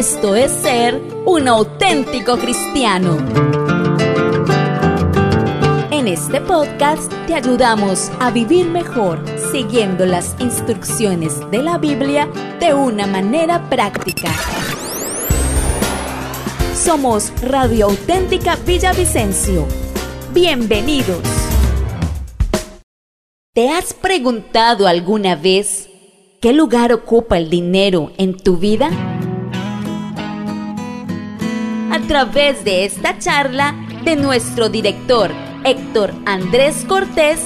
Esto es ser un auténtico cristiano. En este podcast te ayudamos a vivir mejor siguiendo las instrucciones de la Biblia de una manera práctica. Somos Radio Auténtica Villavicencio. Bienvenidos. ¿Te has preguntado alguna vez qué lugar ocupa el dinero en tu vida? A través de esta charla de nuestro director Héctor Andrés Cortés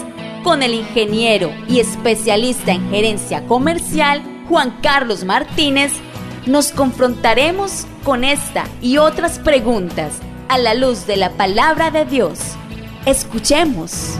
con el ingeniero y especialista en gerencia comercial Juan Carlos Martínez, nos confrontaremos con esta y otras preguntas a la luz de la palabra de Dios. Escuchemos.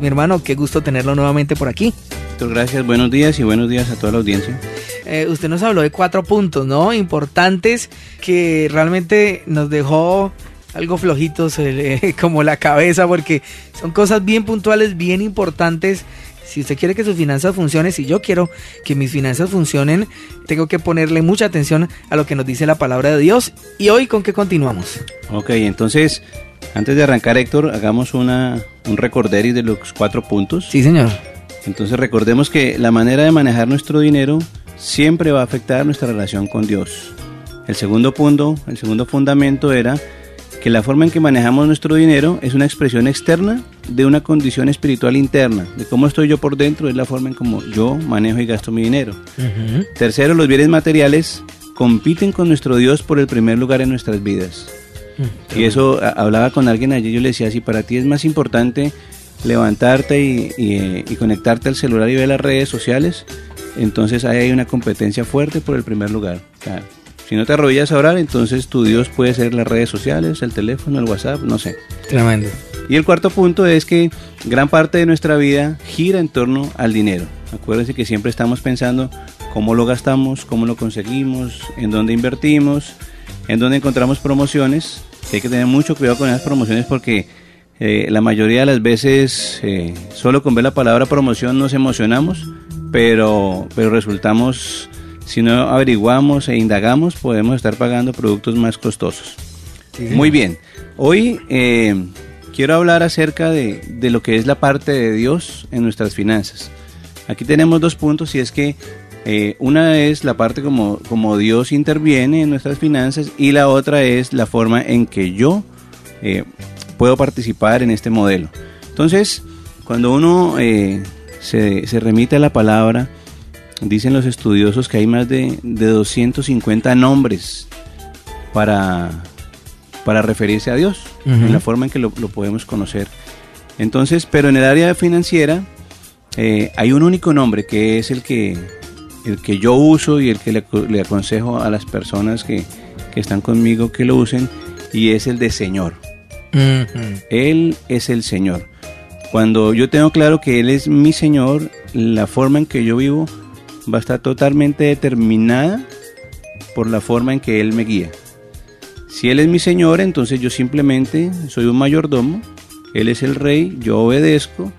Mi hermano, qué gusto tenerlo nuevamente por aquí. Gracias, buenos días y buenos días a toda la audiencia. Eh, usted nos habló de cuatro puntos, ¿no? Importantes que realmente nos dejó algo flojitos eh, como la cabeza porque son cosas bien puntuales, bien importantes. Si usted quiere que sus finanzas funcionen, si yo quiero que mis finanzas funcionen, tengo que ponerle mucha atención a lo que nos dice la palabra de Dios. ¿Y hoy con qué continuamos? Ok, entonces antes de arrancar, Héctor, hagamos una, un recorderis de los cuatro puntos. Sí, señor. Entonces recordemos que la manera de manejar nuestro dinero siempre va a afectar nuestra relación con Dios. El segundo punto, el segundo fundamento era que la forma en que manejamos nuestro dinero es una expresión externa de una condición espiritual interna, de cómo estoy yo por dentro, es la forma en cómo yo manejo y gasto mi dinero. Tercero, los bienes materiales compiten con nuestro Dios por el primer lugar en nuestras vidas. Y eso hablaba con alguien allí, yo le decía, si para ti es más importante levantarte y, conectarte al celular y ver las redes sociales, entonces ahí hay una competencia fuerte por el primer lugar. si no te arrodillas a orar, entonces tu Dios puede ser las redes sociales, el teléfono, el WhatsApp, no sé. Tremendo. Y el cuarto punto es que gran parte de nuestra vida gira en torno al dinero. Acuérdense que siempre estamos pensando cómo lo gastamos, cómo lo conseguimos, en dónde invertimos, en donde encontramos promociones. Hay que tener mucho cuidado con esas promociones porque eh, la mayoría de las veces eh, solo con ver la palabra promoción nos emocionamos, pero, pero resultamos, si no averiguamos e indagamos, podemos estar pagando productos más costosos. Muy bien, hoy eh, quiero hablar acerca de, de lo que es la parte de Dios en nuestras finanzas. Aquí tenemos dos puntos y es que eh, una es la parte como, como Dios interviene en nuestras finanzas y la otra es la forma en que yo eh, puedo participar en este modelo. Entonces, cuando uno eh, se, remite a la palabra, dicen los estudiosos que hay más de, de 250 nombres para, para referirse a Dios, en la forma en que lo, podemos conocer. Entonces, pero en el área financiera hay un único nombre que es el que el que yo uso y el que le, aconsejo a las personas que, están conmigo que lo usen y es el de Señor. Él es el Señor. Cuando yo tengo claro que Él es mi Señor, la forma en que yo vivo va a estar totalmente determinada por la forma en que Él me guía. Si Él es mi Señor, entonces yo simplemente soy un mayordomo, Él es el Rey, yo obedezco,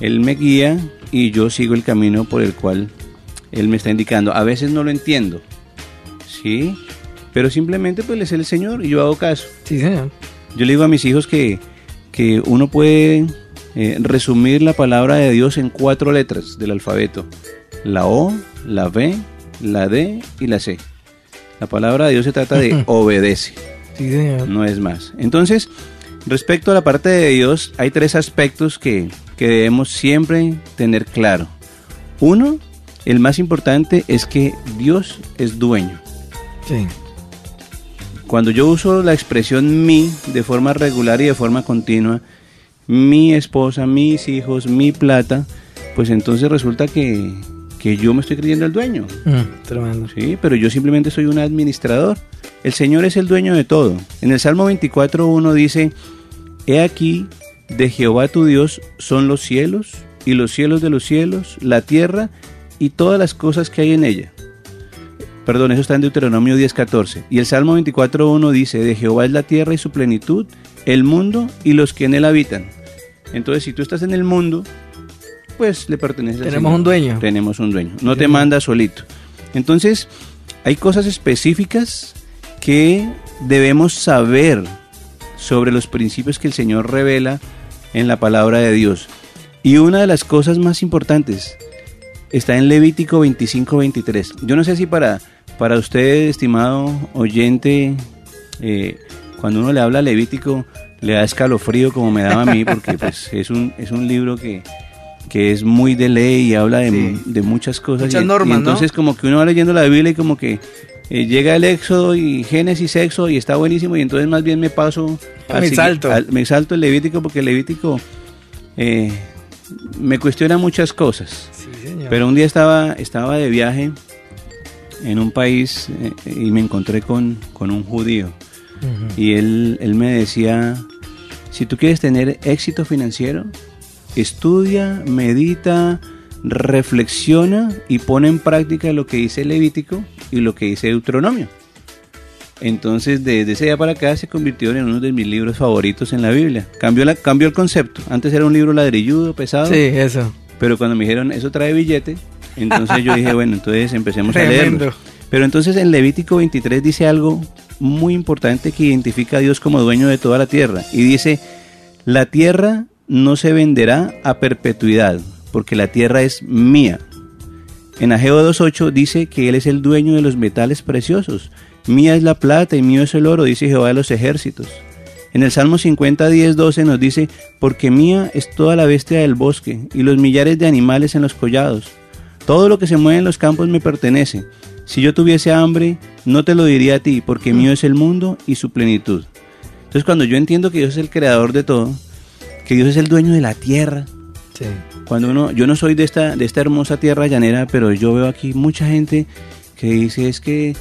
Él me guía y yo sigo el camino por el cual él me está indicando. A veces no lo entiendo, ¿sí? Pero simplemente pues es el Señor y yo hago caso. Sí, Señor. Yo le digo a mis hijos que, que uno puede eh, resumir la palabra de Dios en cuatro letras del alfabeto. La O, la B, la D y la C. La palabra de Dios se trata de obedece. Sí, señor. No es más. Entonces, respecto a la parte de Dios, hay tres aspectos que, que debemos siempre tener claro. Uno, el más importante es que Dios es dueño. Sí. Cuando yo uso la expresión mi de forma regular y de forma continua, mi esposa, mis hijos, mi plata, pues entonces resulta que, yo me estoy creyendo el dueño. Mm, tremendo. Sí, pero yo simplemente soy un administrador. El Señor es el dueño de todo. En el Salmo 24.1 dice, He aquí, de Jehová tu Dios son los cielos y los cielos de los cielos, la tierra y todas las cosas que hay en ella. Perdón, eso está en Deuteronomio 10:14. Y el Salmo 24:1 dice, de Jehová es la tierra y su plenitud, el mundo y los que en él habitan. Entonces, si tú estás en el mundo, pues le pertenece Tenemos un dueño. Tenemos un dueño. No te manda solito. Entonces, hay cosas específicas que debemos saber sobre los principios que el Señor revela en la palabra de Dios. Y una de las cosas más importantes está en Levítico 25-23. Yo no sé si para, para usted, estimado oyente, eh, cuando uno le habla Levítico, le da escalofrío como me daba a mí, porque pues, es, un, es un libro que, que es muy de ley y habla de, muchas cosas. Muchas normas, entonces como que uno va leyendo la Biblia y como que eh, llega el Éxodo y Génesis, Éxodo y está buenísimo y entonces más bien me paso... me salto. me salto el Levítico porque el Levítico eh, me cuestiona muchas cosas. Pero un día estaba, estaba de viaje en un país eh, y me encontré con, con un judío. Y él, él me decía, si tú quieres tener éxito financiero, estudia, medita, reflexiona y pone en práctica lo que dice Levítico y lo que dice Deuteronomio. Entonces, desde ese día para acá se convirtió en uno de mis libros favoritos en la Biblia. Cambió, la, cambió el concepto. Antes era un libro ladrilludo, pesado. Sí, eso. Pero cuando me dijeron, eso trae billete, entonces yo dije, bueno, entonces empecemos a leerlo. Pero entonces en Levítico 23 dice algo muy importante que identifica a Dios como dueño de toda la tierra. Y dice, la tierra no se venderá a perpetuidad, porque la tierra es mía. En Ageo 2.8 dice que Él es el dueño de los metales preciosos. Mía es la plata y mío es el oro, dice Jehová de los ejércitos. En el Salmo 50, 10, 12 nos dice, porque mía es toda la bestia del bosque y los millares de animales en los collados. Todo lo que se mueve en los campos me pertenece. Si yo tuviese hambre, no te lo diría a ti, porque mío es el mundo y su plenitud. Entonces cuando yo entiendo que Dios es el creador de todo, que Dios es el dueño de la tierra. Cuando uno, yo no soy de esta, de esta hermosa tierra llanera, pero yo veo aquí mucha gente que dice es que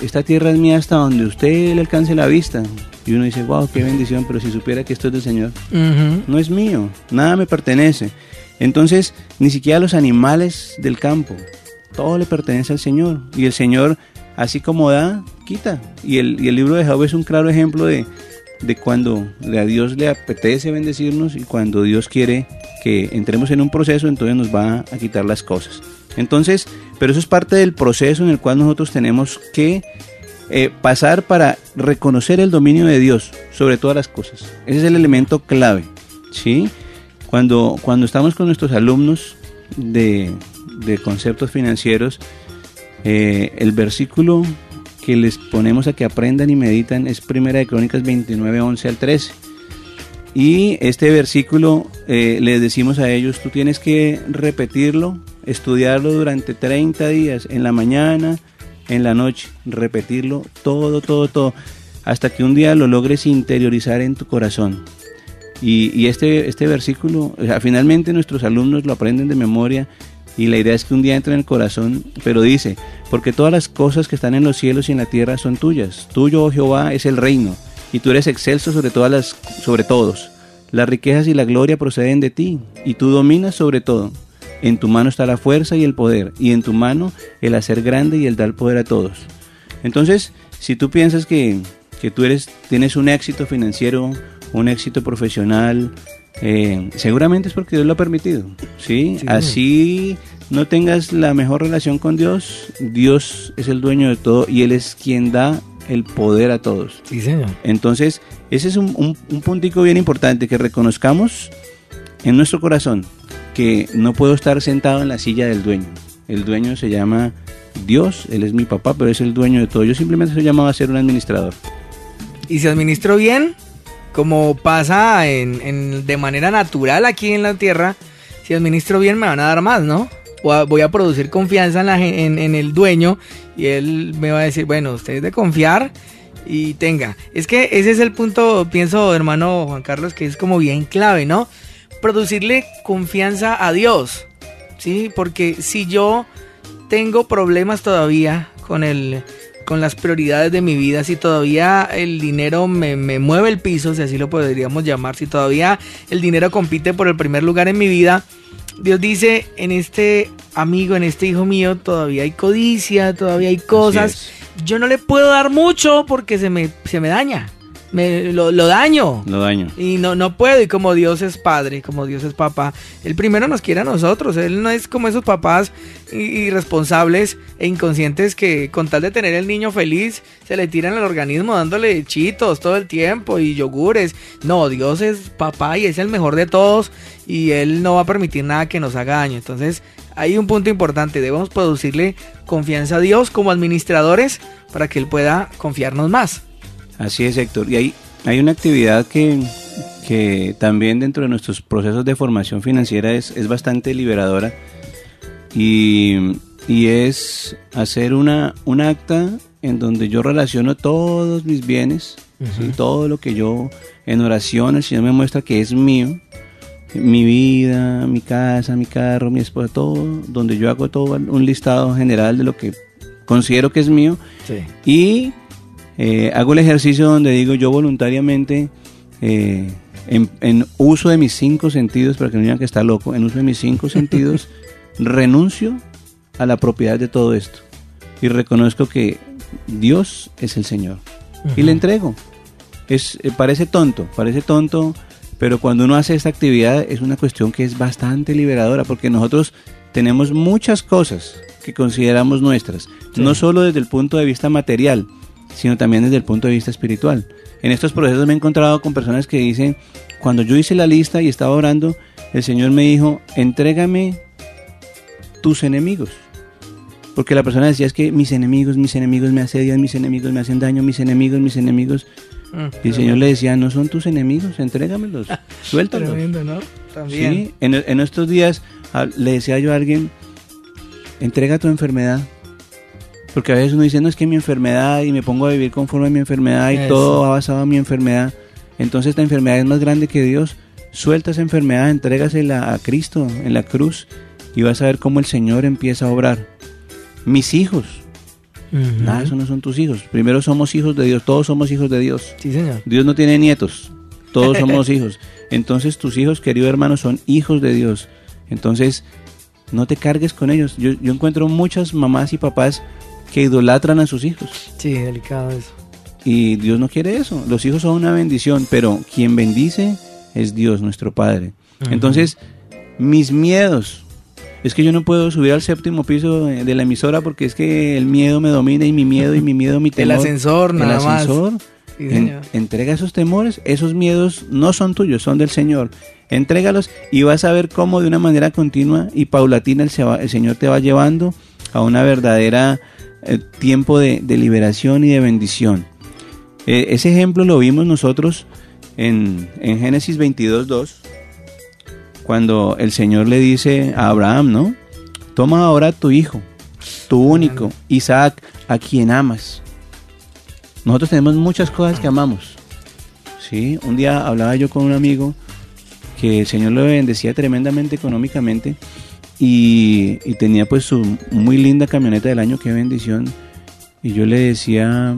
esta tierra es mía hasta donde usted le alcance la vista. Y uno dice, wow, qué bendición, pero si supiera que esto es del Señor, no es mío, nada me pertenece. Entonces, ni siquiera los animales del campo, todo le pertenece al Señor. Y el Señor, así como da, quita. Y el, y el libro de Job es un claro ejemplo de, de cuando a Dios le apetece bendecirnos y cuando Dios quiere que entremos en un proceso, entonces nos va a quitar las cosas. Entonces, pero eso es parte del proceso en el cual nosotros tenemos que eh, pasar para reconocer el dominio de Dios sobre todas las cosas. Ese es el elemento clave. ¿sí? Cuando, cuando estamos con nuestros alumnos de, conceptos financieros, eh, el versículo que les ponemos a que aprendan y meditan es Primera de Crónicas 29, 11 al 13. Y este versículo eh, les decimos a ellos, tú tienes que repetirlo, estudiarlo durante 30 días, en la mañana, en la noche, repetirlo todo, todo, todo, hasta que un día lo logres interiorizar en tu corazón. Y, este, este versículo, finalmente nuestros alumnos lo aprenden de memoria y la idea es que un día entre en el corazón, pero dice, porque todas las cosas que están en los cielos y en la tierra son tuyas. Tuyo, oh Jehová, es el reino, y tú eres excelso sobre todas las sobre todos. Las riquezas y la gloria proceden de ti, y tú dominas sobre todo. En tu mano está la fuerza y el poder, y en tu mano el hacer grande y el dar poder a todos. Entonces, si tú piensas que, que tú eres, tienes un éxito financiero, un éxito profesional, eh, seguramente es porque Dios lo ha permitido. ¿sí? Así no tengas la mejor relación con Dios, Dios es el dueño de todo y Él es quien da el poder a todos. Sí, señor. Entonces, ese es un, un, puntico bien importante, que reconozcamos en nuestro corazón que no puedo estar sentado en la silla del dueño. El dueño se llama Dios, Él es mi papá, pero es el dueño de todo. Yo simplemente soy llamado a ser un administrador. Y si administro bien, como pasa en, de manera natural aquí en la tierra, si administro bien me van a dar más, ¿no? Voy a producir confianza en, en, el dueño y él me va a decir, bueno, usted es de confiar y tenga. Es que ese es el punto, pienso, hermano Juan Carlos, que es como bien clave, ¿no? Producirle confianza a Dios, ¿sí? Porque si yo tengo problemas todavía con el con las prioridades de mi vida, si todavía el dinero me, mueve el piso, si así lo podríamos llamar, si todavía el dinero compite por el primer lugar en mi vida, Dios dice, en este amigo, en este hijo mío, todavía hay codicia, todavía hay cosas. Yo no le puedo dar mucho porque se me, se me daña. Me, lo, lo daño. Lo daño. Y no, no puedo, y como Dios es padre, como Dios es papá, Él primero nos quiere a nosotros, Él no es como esos papás irresponsables e inconscientes que con tal de tener el niño feliz, se le tiran al organismo dándole chitos todo el tiempo y yogures. No, Dios es papá y es el mejor de todos y Él no va a permitir nada que nos haga daño. Entonces, hay un punto importante, debemos producirle confianza a Dios como administradores para que Él pueda confiarnos más. Así es, Héctor. Y hay, hay una actividad que, que también dentro de nuestros procesos de formación financiera es, es bastante liberadora. Y, y es hacer una, un acta en donde yo relaciono todos mis bienes, todo lo que yo en oración el Señor me muestra que es mío, mi vida, mi casa, mi carro, mi esposa, todo, donde yo hago todo un listado general de lo que considero que es mío. Y eh, hago el ejercicio donde digo yo voluntariamente, eh, en, uso de mis cinco sentidos, para que no digan que está loco, en uso de mis cinco sentidos, renuncio a la propiedad de todo esto y reconozco que Dios es el Señor y le entrego. Es, eh, parece tonto, parece tonto, pero cuando uno hace esta actividad es una cuestión que es bastante liberadora porque nosotros tenemos muchas cosas que consideramos nuestras, no solo desde el punto de vista material, sino también desde el punto de vista espiritual. En estos procesos me he encontrado con personas que dicen, cuando yo hice la lista y estaba orando, el Señor me dijo, entrégame tus enemigos. Porque la persona decía, es que mis enemigos, mis enemigos me asedian, mis enemigos me hacen daño, mis enemigos, mis enemigos. Mm, y el Señor le decía, no son tus enemigos, entrégamelos, suéltalos. ¿no? También. en, en estos días le decía yo a alguien, entrega tu enfermedad, porque a veces uno dice, no es que mi enfermedad y me pongo a vivir conforme a mi enfermedad y todo ha basado en mi enfermedad. Entonces esta enfermedad es más grande que Dios. Suelta esa enfermedad, entrégasela a Cristo en la cruz y vas a ver cómo el Señor empieza a obrar. Mis hijos. Nada, eso no son tus hijos. Primero somos hijos de Dios, todos somos hijos de Dios. Sí, señor. Dios no tiene nietos, todos somos hijos. Entonces tus hijos, querido hermano, son hijos de Dios. Entonces, no te cargues con ellos. Yo, yo encuentro muchas mamás y papás que idolatran a sus hijos. Sí, delicado eso. Y Dios no quiere eso. Los hijos son una bendición, pero quien bendice es Dios, nuestro Padre. Entonces, mis miedos. Es que yo no puedo subir al séptimo piso de la emisora porque es que el miedo me domina y mi miedo y mi miedo, mi temor. El ascensor, nada el ascensor, entrega esos temores, esos miedos no son tuyos, son del Señor. Entrégalos y vas a ver cómo de una manera continua y paulatina el, el Señor te va llevando a una verdadera eh, tiempo de, liberación y de bendición. Eh, ese ejemplo lo vimos nosotros en, en Génesis 22.2, cuando el Señor le dice a Abraham, ¿no? Toma ahora tu hijo, tu único, Isaac, a quien amas. Nosotros tenemos muchas cosas que amamos. ¿sí? Un día hablaba yo con un amigo que el Señor lo bendecía tremendamente económicamente y, tenía pues su muy linda camioneta del año, qué bendición. Y yo le decía,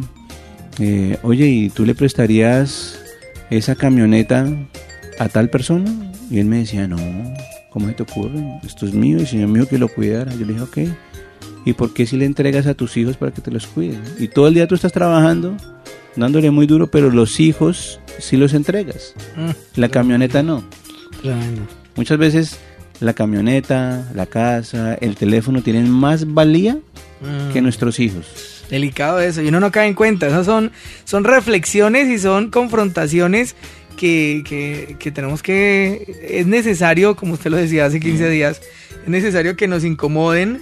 eh, oye, ¿y tú le prestarías esa camioneta a tal persona? Y él me decía, no, ¿cómo se te ocurre? Esto es mío, el Señor mío que lo cuidara. Yo le dije, ok. ¿Y por qué si le entregas a tus hijos para que te los cuiden? Y todo el día tú estás trabajando, dándole muy duro, pero los hijos sí los entregas. Mm. La camioneta no. Muchas veces la camioneta, la casa, el teléfono tienen más valía que mm. nuestros hijos. Delicado eso, y uno no cae en cuenta. Esas son, son reflexiones y son confrontaciones que, que, tenemos que. Es necesario, como usted lo decía hace 15 mm. días, es necesario que nos incomoden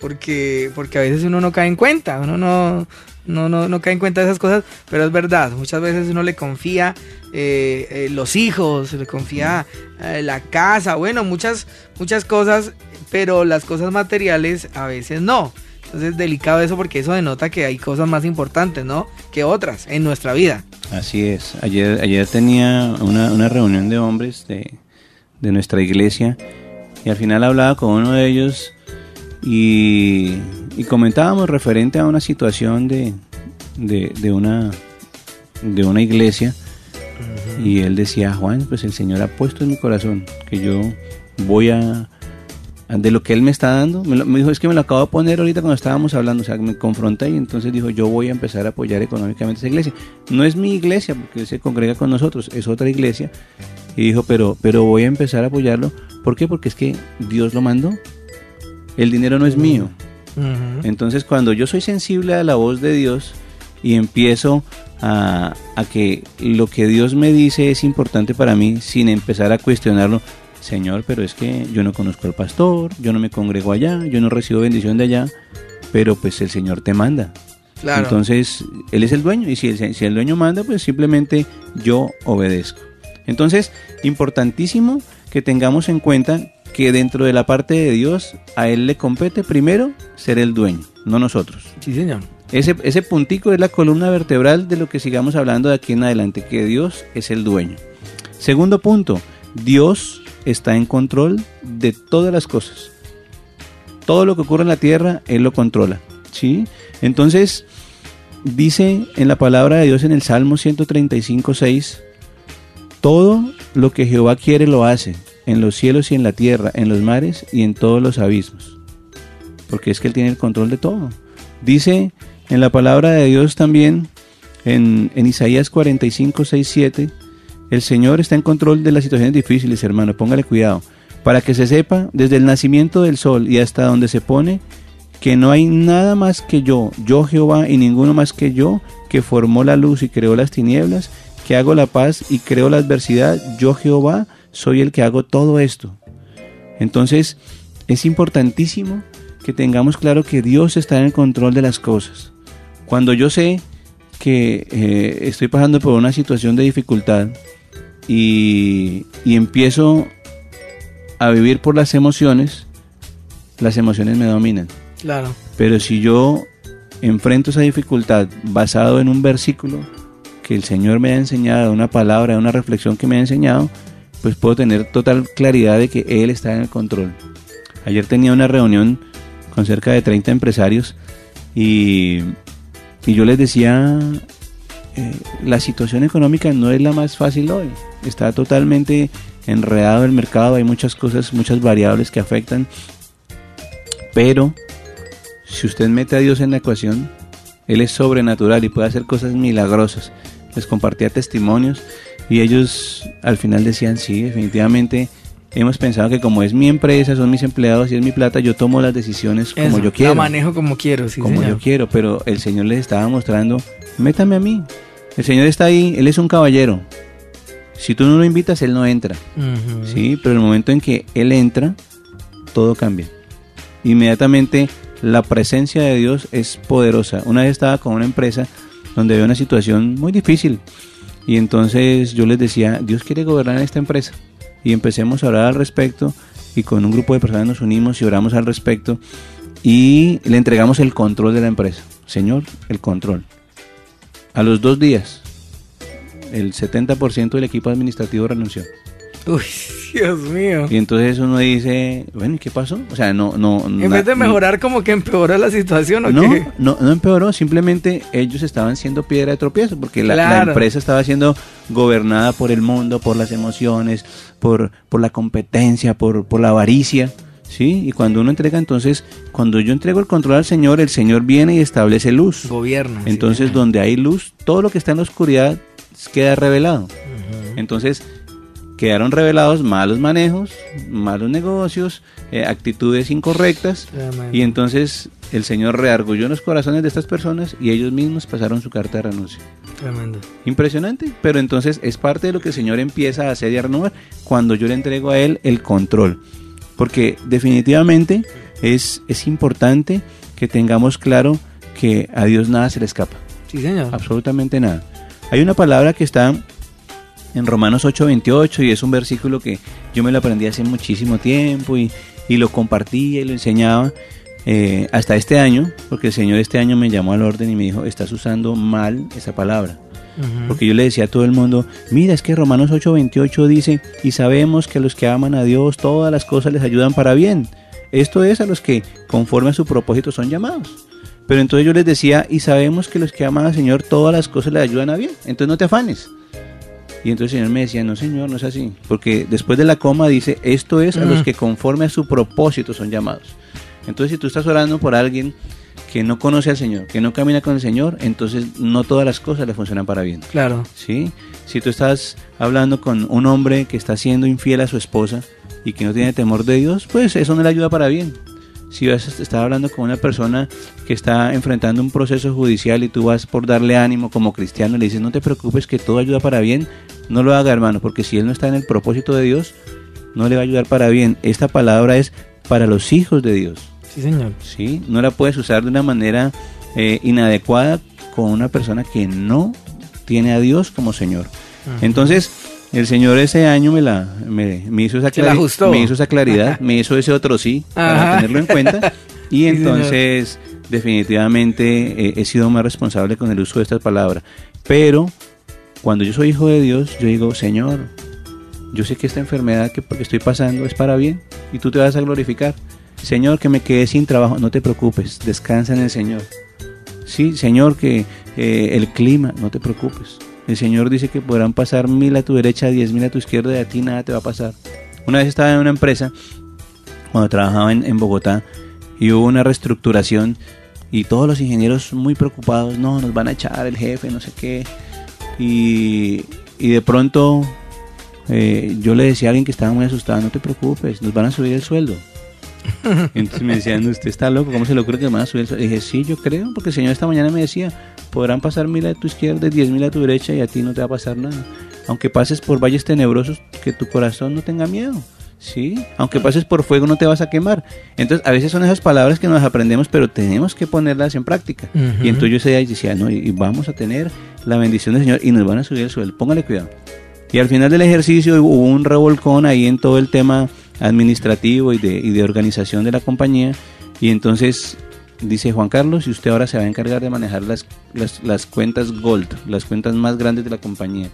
porque, porque a veces uno no cae en cuenta, uno no, no, no, no cae en cuenta de esas cosas, pero es verdad, muchas veces uno le confía eh, eh, los hijos, le confía eh, la casa, bueno, muchas, muchas cosas, pero las cosas materiales a veces no. Entonces es delicado eso porque eso denota que hay cosas más importantes, ¿no? Que otras en nuestra vida. Así es. Ayer, ayer tenía una, una reunión de hombres de, de nuestra iglesia y al final hablaba con uno de ellos y, comentábamos referente a una situación de, de, una, de una iglesia. Y él decía, Juan, pues el Señor ha puesto en mi corazón que yo voy a, de lo que él me está dando. Me, me, dijo, es que me lo acabo de poner ahorita cuando estábamos hablando, o sea, me confronté y entonces dijo, yo voy a empezar a apoyar económicamente esa iglesia. No es mi iglesia, porque él se congrega con nosotros, es otra iglesia. Y dijo, pero, pero voy a empezar a apoyarlo. ¿Por qué? Porque es que Dios lo mandó. El dinero no es mío. Entonces, cuando yo soy sensible a la voz de Dios y empiezo a, a que lo que Dios me dice es importante para mí, sin empezar a cuestionarlo, Señor, pero es que yo no conozco al pastor, yo no me congrego allá, yo no recibo bendición de allá, pero pues el Señor te manda. Entonces, Él es el dueño y si el, si el dueño manda, pues simplemente yo obedezco. Entonces, importantísimo que tengamos en cuenta que dentro de la parte de Dios, a Él le compete primero ser el dueño, no nosotros. Sí, Señor. Ese, ese puntico es la columna vertebral de lo que sigamos hablando de aquí en adelante, que Dios es el dueño. Segundo punto, Dios está en control de todas las cosas. Todo lo que ocurre en la tierra, Él lo controla. ¿sí? Entonces, dice en la palabra de Dios en el Salmo 135, 6, todo lo que Jehová quiere lo hace, en los cielos y en la tierra, en los mares y en todos los abismos. Porque es que Él tiene el control de todo. Dice en la palabra de Dios también, en, Isaías 45, 6, 7, el Señor está en control de las situaciones difíciles, hermano, póngale cuidado. Para que se sepa, desde el nacimiento del sol y hasta donde se pone, que no hay nada más que yo, yo Jehová y ninguno más que yo, que formó la luz y creó las tinieblas, que hago la paz y creo la adversidad, yo Jehová soy el que hago todo esto. Entonces, es importantísimo que tengamos claro que Dios está en el control de las cosas. Cuando yo sé que eh, estoy pasando por una situación de dificultad, y, empiezo a vivir por las emociones, las emociones me dominan. Claro. Pero si yo enfrento esa dificultad basado en un versículo que el Señor me ha enseñado, una palabra, una reflexión que me ha enseñado, pues puedo tener total claridad de que Él está en el control. Ayer tenía una reunión con cerca de 30 empresarios y, y yo les decía eh, la situación económica no es la más fácil hoy. Está totalmente enredado el mercado, hay muchas cosas, muchas variables que afectan. Pero si usted mete a Dios en la ecuación, Él es sobrenatural y puede hacer cosas milagrosas. Les compartía testimonios y ellos al final decían, sí, definitivamente hemos pensado que como es mi empresa, son mis empleados y es mi plata, yo tomo las decisiones como yo quiero. La manejo como quiero, sí, Como yo quiero, pero el Señor les estaba mostrando, métame a mí, el Señor está ahí, Él es un caballero. Si tú no lo invitas, Él no entra. Sí, pero el momento en que Él entra, todo cambia. Inmediatamente la presencia de Dios es poderosa. Una vez estaba con una empresa donde había una situación muy difícil. Y entonces yo les decía, Dios quiere gobernar esta empresa. Y empecemos a orar al respecto. Y con un grupo de personas nos unimos y oramos al respecto. Y le entregamos el control de la empresa. Señor, el control. A los dos días, el 70% del equipo administrativo renunció. Uy, Dios mío. Y entonces uno dice, bueno, ¿y qué pasó? O sea, no, no. En vez de mejorar, como que empeoró la situación, ¿o no, qué? No, no empeoró, simplemente ellos estaban siendo piedra de tropiezo, porque la, empresa estaba siendo gobernada por el mundo, por las emociones, por, por la competencia, por, por la avaricia. ¿sí? Y cuando uno entrega, entonces, cuando yo entrego el control al Señor, el Señor viene y establece luz. Gobierno. Entonces, donde hay luz, todo lo que está en la oscuridad queda revelado. Entonces, quedaron revelados malos manejos, malos negocios, eh, actitudes incorrectas. Y entonces el Señor reargulló los corazones de estas personas y ellos mismos pasaron su carta de renuncia. Tremendo. Impresionante, pero entonces es parte de lo que el Señor empieza a hacer y a renovar cuando yo le entrego a Él el control porque definitivamente es, es importante que tengamos claro que a Dios nada se le escapa. Sí, señor. Absolutamente nada. Hay una palabra que está en Romanos 8:28 y es un versículo que yo me lo aprendí hace muchísimo tiempo y, y lo compartía y lo enseñaba eh, hasta este año, porque el Señor este año me llamó al orden y me dijo, estás usando mal esa palabra. Porque yo le decía a todo el mundo, mira, es que Romanos 8:28 dice, y sabemos que a los que aman a Dios todas las cosas les ayudan para bien. Esto es a los que conforme a su propósito son llamados. Pero entonces yo les decía, y sabemos que los que aman al Señor todas las cosas les ayudan a bien. Entonces no te afanes. Y entonces el Señor me decía, no Señor, no es así. Porque después de la coma dice, esto es a los que conforme a su propósito son llamados. Entonces si tú estás orando por alguien que no conoce al Señor, que no camina con el Señor, entonces no todas las cosas le funcionan para bien. Claro. ¿sí? Si tú estás hablando con un hombre que está siendo infiel a su esposa y que no tiene temor de Dios, pues eso no le ayuda para bien. Si vas a estar hablando con una persona que está enfrentando un proceso judicial y tú vas por darle ánimo como cristiano y le dices, no te preocupes que todo ayuda para bien, no lo haga hermano, porque si él no está en el propósito de Dios, no le va a ayudar para bien. Esta palabra es para los hijos de Dios. Sí, señor. ¿sí? No la puedes usar de una manera eh, inadecuada con una persona que no tiene a Dios como Señor. Entonces, el Señor ese año me la me, me hizo esa Se la clari- ajustó. me hizo esa claridad, me hizo ese otro sí para tenerlo en cuenta y Sí, entonces definitivamente eh, he sido más responsable con el uso de estas palabras. Pero cuando yo soy hijo de Dios, yo digo, Señor, yo sé que esta enfermedad que estoy pasando es para bien y tú te vas a glorificar. Señor, que me quedé sin trabajo, no te preocupes, descansa en el Señor. Sí, Señor, que eh, el clima, no te preocupes. El Señor dice que podrán pasar mil a tu derecha, diez mil a tu izquierda y a ti nada te va a pasar. Una vez estaba en una empresa, cuando trabajaba en, Bogotá, y hubo una reestructuración y todos los ingenieros muy preocupados, no, nos van a echar el jefe, no sé qué. Y, y de pronto eh, yo le decía a alguien que estaba muy asustado, no te preocupes, nos van a subir el sueldo. Entonces me decían, usted está loco, ¿cómo se le ocurre que nos van a subir el sueldo? Y dije, sí, yo creo, porque el Señor esta mañana me decía, podrán pasar mil a tu izquierda, diez mil a tu derecha y a ti no te va a pasar nada. Aunque pases por valles tenebrosos, que tu corazón no tenga miedo. Sí, aunque pases por fuego no te vas a quemar. Entonces, a veces son esas palabras que nos aprendemos, pero tenemos que ponerlas en práctica. Ujú. Y entonces yo ese día decía, no, y y vamos a tener la bendición del Señor y nos van a subir el sueldo. Póngale cuidado. Y al final del ejercicio hubo un revolcón ahí en todo el tema administrativo y de, y de organización de la compañía. Y entonces dice Juan Carlos, y usted ahora se va a encargar de manejar las, las, las cuentas Gold, las cuentas más grandes de la compañía.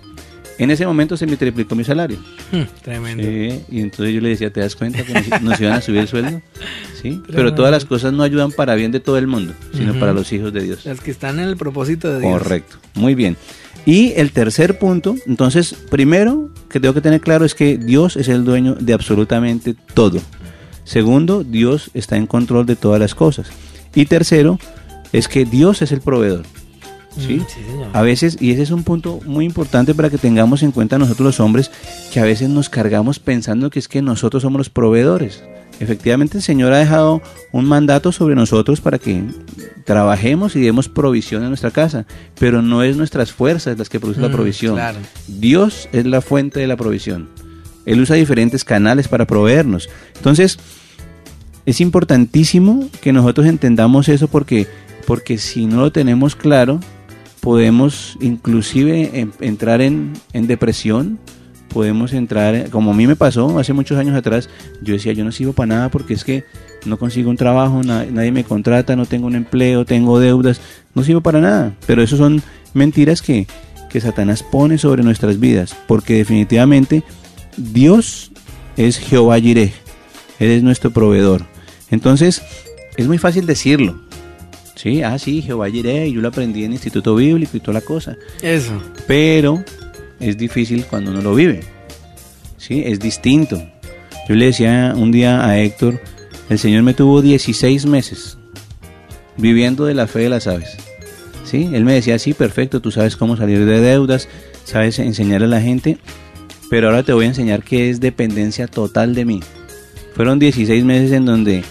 En ese momento se me triplicó mi salario. Hmm, Tremendo. Sí, y entonces yo le decía, ¿te das cuenta que nos, nos iban a subir el sueldo? Sí, pero todas las cosas no ayudan para bien de todo el mundo, sino para los hijos de Dios. Las que están en el propósito de Dios. Correcto, muy bien. Y el tercer punto, entonces, primero que tengo que tener claro es que Dios es el dueño de absolutamente todo. Segundo, Dios está en control de todas las cosas. Y tercero, es que Dios es el proveedor. ¿sí? Mm, sí. A veces, y ese es un punto muy importante para que tengamos en cuenta nosotros los hombres, que a veces nos cargamos pensando que es que nosotros somos los proveedores. Efectivamente, el Señor ha dejado un mandato sobre nosotros para que trabajemos y demos provisión en nuestra casa, pero no es nuestras fuerzas las que producen la Mm, provisión. claro. Dios es la fuente de la provisión. Él usa diferentes canales para proveernos. Entonces, es importantísimo que nosotros entendamos eso porque, porque si no lo tenemos claro, podemos inclusive en- entrar en, en depresión, podemos entrar, como a mí me pasó hace muchos años atrás, yo decía, yo no sirvo para nada porque es que no consigo un trabajo, na- nadie me contrata, no tengo un empleo, tengo deudas, no sirvo para nada. Pero eso son mentiras que, que Satanás pone sobre nuestras vidas, porque definitivamente Dios es Jehová Jireh, Él es nuestro proveedor. Entonces, es muy fácil decirlo. Sí, ah, sí, Jehová Jireh, yo lo aprendí en Instituto Bíblico y toda la cosa. Eso. Pero es difícil cuando uno lo vive. Sí, es distinto. Yo le decía un día a Héctor, el Señor me tuvo 16 meses viviendo de la fe de las aves. Sí, él me decía, sí, perfecto, tú sabes cómo salir de deudas, sabes enseñarle a la gente, pero ahora te voy a enseñar que es dependencia total de mí. Fueron 16 meses en donde,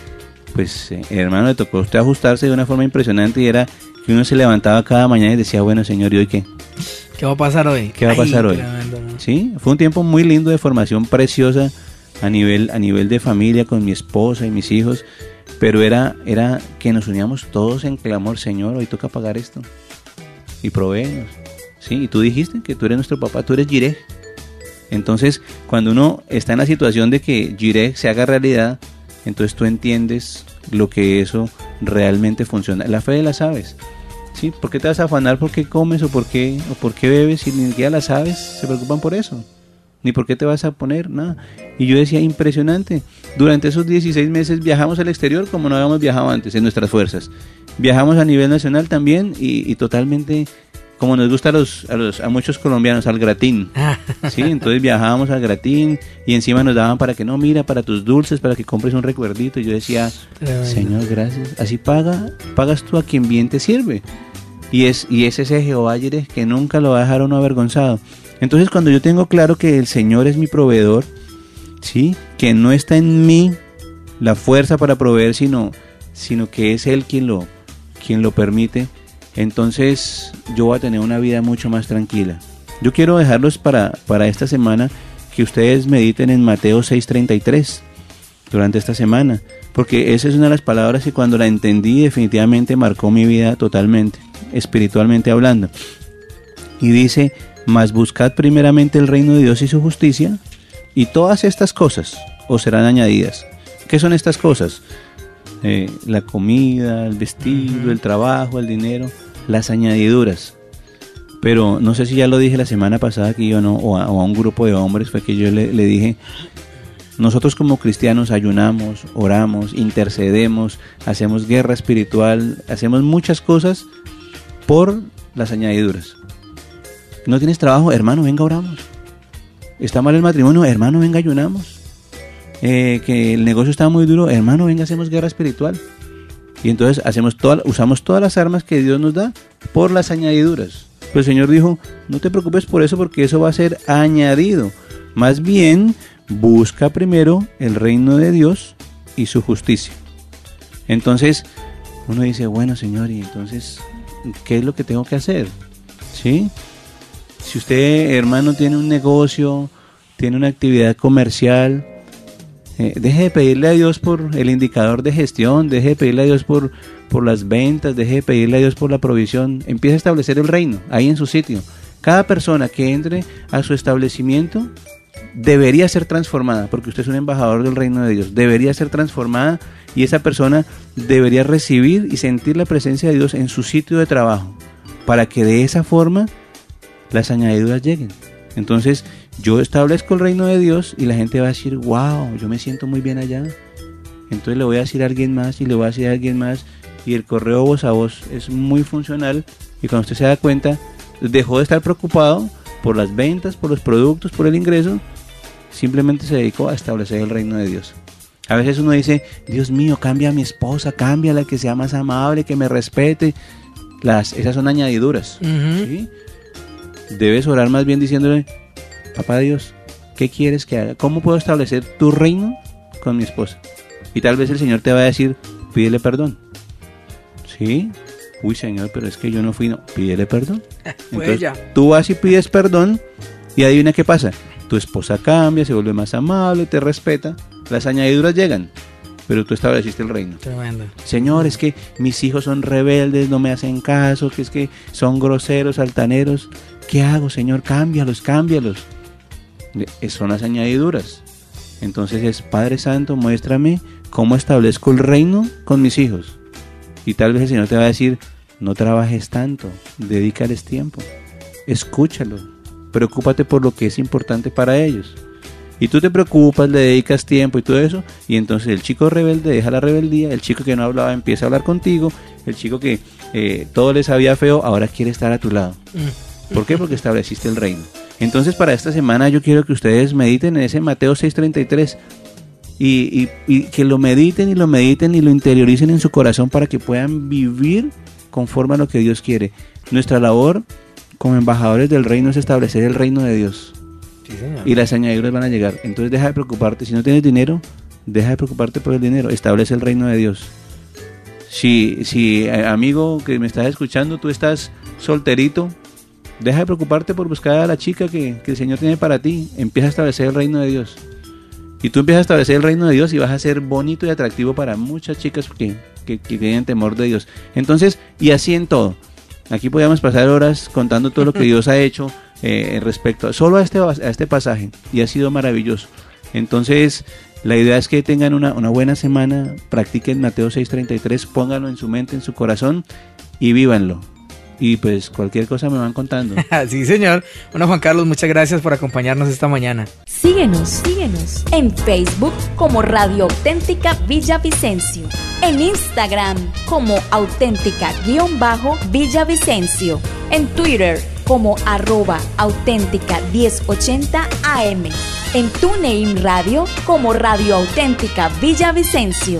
pues, eh, hermano, le tocó usted ajustarse de una forma impresionante y era que uno se levantaba cada mañana y decía, bueno, Señor, ¿y hoy qué? ¿Qué va a pasar hoy? ¿Qué va a pasar hoy? tremendo, ¿no? Sí, fue un tiempo muy lindo de formación preciosa a nivel, a nivel de familia con mi esposa y mis hijos, pero era, era que nos uníamos todos en clamor, Señor, hoy toca pagar esto y proveernos. Sí, y tú dijiste que tú eres nuestro papá, tú eres Jireh. Entonces, cuando uno está en la situación de que Jireh se haga realidad, entonces tú entiendes lo que eso realmente funciona. La fe de las aves. ¿Sí? ¿Por qué te vas a afanar por qué comes o por qué, o bebes si ni siquiera las aves se preocupan por eso? Ni por qué te vas a poner, nada. Y yo decía, impresionante. Durante esos 16 meses viajamos al exterior como no habíamos viajado antes en nuestras fuerzas. Viajamos a nivel nacional también y totalmente como nos gusta a, los, a, los, a muchos colombianos, al gratín. Sí, entonces viajábamos al gratín y encima nos daban para que no, mira, para tus dulces, para que compres un recuerdito. Y yo decía, Señor, gracias. Así paga, pagas tú a quien bien te sirve. Y es, y es ese Jehová que nunca lo va a dejar uno avergonzado. Entonces cuando yo tengo claro que el Señor es mi proveedor, ¿sí? que no está en mí la fuerza para proveer, sino, sino que es Él quien lo, quien lo permite, entonces yo voy a tener una vida mucho más tranquila. Yo quiero dejarlos para, para esta semana que ustedes mediten en Mateo 6:33 durante esta semana, porque esa es una de las palabras que cuando la entendí definitivamente marcó mi vida totalmente, espiritualmente hablando. Y dice, mas buscad primeramente el reino de Dios y su justicia, y todas estas cosas os serán añadidas. ¿Qué son estas cosas? Eh, la comida, el vestido, el trabajo, el dinero, las añadiduras. Pero no sé si ya lo dije la semana pasada que yo no, o a, un grupo de hombres, fue que yo le, le dije, nosotros como cristianos ayunamos, oramos, intercedemos, hacemos guerra espiritual, hacemos muchas cosas por las añadiduras. ¿No tienes trabajo? Hermano, venga, oramos. ¿Está mal el matrimonio? Hermano, venga, ayunamos. Eh, que el negocio está muy duro, hermano, venga, hacemos guerra espiritual. Y entonces hacemos toda, usamos todas las armas que Dios nos da por las añadiduras. Pero el Señor dijo, no te preocupes por eso porque eso va a ser añadido. Más bien, busca primero el reino de Dios y su justicia. Entonces, uno dice, bueno, Señor, y entonces, ¿qué es lo que tengo que hacer? ¿Sí? Si usted, hermano, tiene un negocio, tiene una actividad comercial, eh, deje de pedirle a Dios por el indicador de gestión, deje de pedirle a Dios por, por las ventas, deje de pedirle a Dios por la provisión. Empiece a establecer el reino ahí en su sitio. Cada persona que entre a su establecimiento debería ser transformada, porque usted es un embajador del reino de Dios, debería ser transformada y esa persona debería recibir y sentir la presencia de Dios en su sitio de trabajo, para que de esa forma las añadiduras lleguen. Entonces, yo establezco el reino de Dios y la gente va a decir, wow, yo me siento muy bien allá. Entonces le voy a decir a alguien más y le voy a decir a alguien más y el correo voz a voz es muy funcional y cuando usted se da cuenta, dejó de estar preocupado por las ventas, por los productos, por el ingreso, simplemente se dedicó a establecer el reino de Dios. A veces uno dice, Dios mío, cambia a mi esposa, cambia a la que sea más amable, que me respete. Las, esas son añadiduras. Debes orar más bien diciéndole, papá Dios, ¿qué quieres que haga? ¿Cómo puedo establecer tu reino con mi esposa? Y tal vez el Señor te va a decir, pídele perdón. ¿Sí? Uy, Señor, pero es que yo no fui, no, pídele perdón. Pues Entonces, tú vas y pides perdón y adivina qué pasa. Tu esposa cambia, se vuelve más amable, te respeta, las añadiduras llegan, pero tú estableciste el reino. Tremendo. Señor, es que mis hijos son rebeldes, no me hacen caso, que es que son groseros, altaneros. ¿Qué hago, Señor? Cámbialos, cámbialos son las añadiduras. Entonces es, Padre Santo, muéstrame cómo establezco el reino con mis hijos. Y tal vez el Señor te va a decir, no trabajes tanto, dedícales tiempo, escúchalo, preocúpate por lo que es importante para ellos. Y tú te preocupas, le dedicas tiempo y todo eso, y entonces el chico rebelde deja la rebeldía, el chico que no hablaba empieza a hablar contigo, el chico que eh, todo le sabía feo ahora quiere estar a tu lado. Mm. ¿Por qué? Porque estableciste el reino. Entonces para esta semana yo quiero que ustedes mediten en ese Mateo 6:33 y, y, que lo mediten y lo mediten y lo interioricen en su corazón para que puedan vivir conforme a lo que Dios quiere. Nuestra labor como embajadores del reino es establecer el reino de Dios. y las añadiduras van a llegar. Entonces deja de preocuparte. Si no tienes dinero, deja de preocuparte por el dinero. Establece el reino de Dios. Si, si eh, amigo que me estás escuchando, tú estás solterito, Deja de preocuparte por buscar a la chica que, el Señor tiene para ti. Empieza a establecer el reino de Dios. Y tú empiezas a establecer el reino de Dios y vas a ser bonito y atractivo para muchas chicas que, que, tienen temor de Dios. Entonces, y así en todo. Aquí podríamos pasar horas contando todo lo que Dios ha hecho eh, respecto a, solo a este, a este pasaje. Y ha sido maravilloso. Entonces, la idea es que tengan una, una buena semana, practiquen Mateo 6:33, pónganlo en su mente, en su corazón y vívanlo y pues cualquier cosa me van contando. sí, señor. Bueno, Juan Carlos, muchas gracias por acompañarnos esta mañana. Síguenos, síguenos en Facebook como Radio Auténtica Villavicencio, en Instagram como auténtica-villavicencio En Twitter como arroba auténtica 1080 AM. En TuneIn Radio como Radio Auténtica Villavicencio.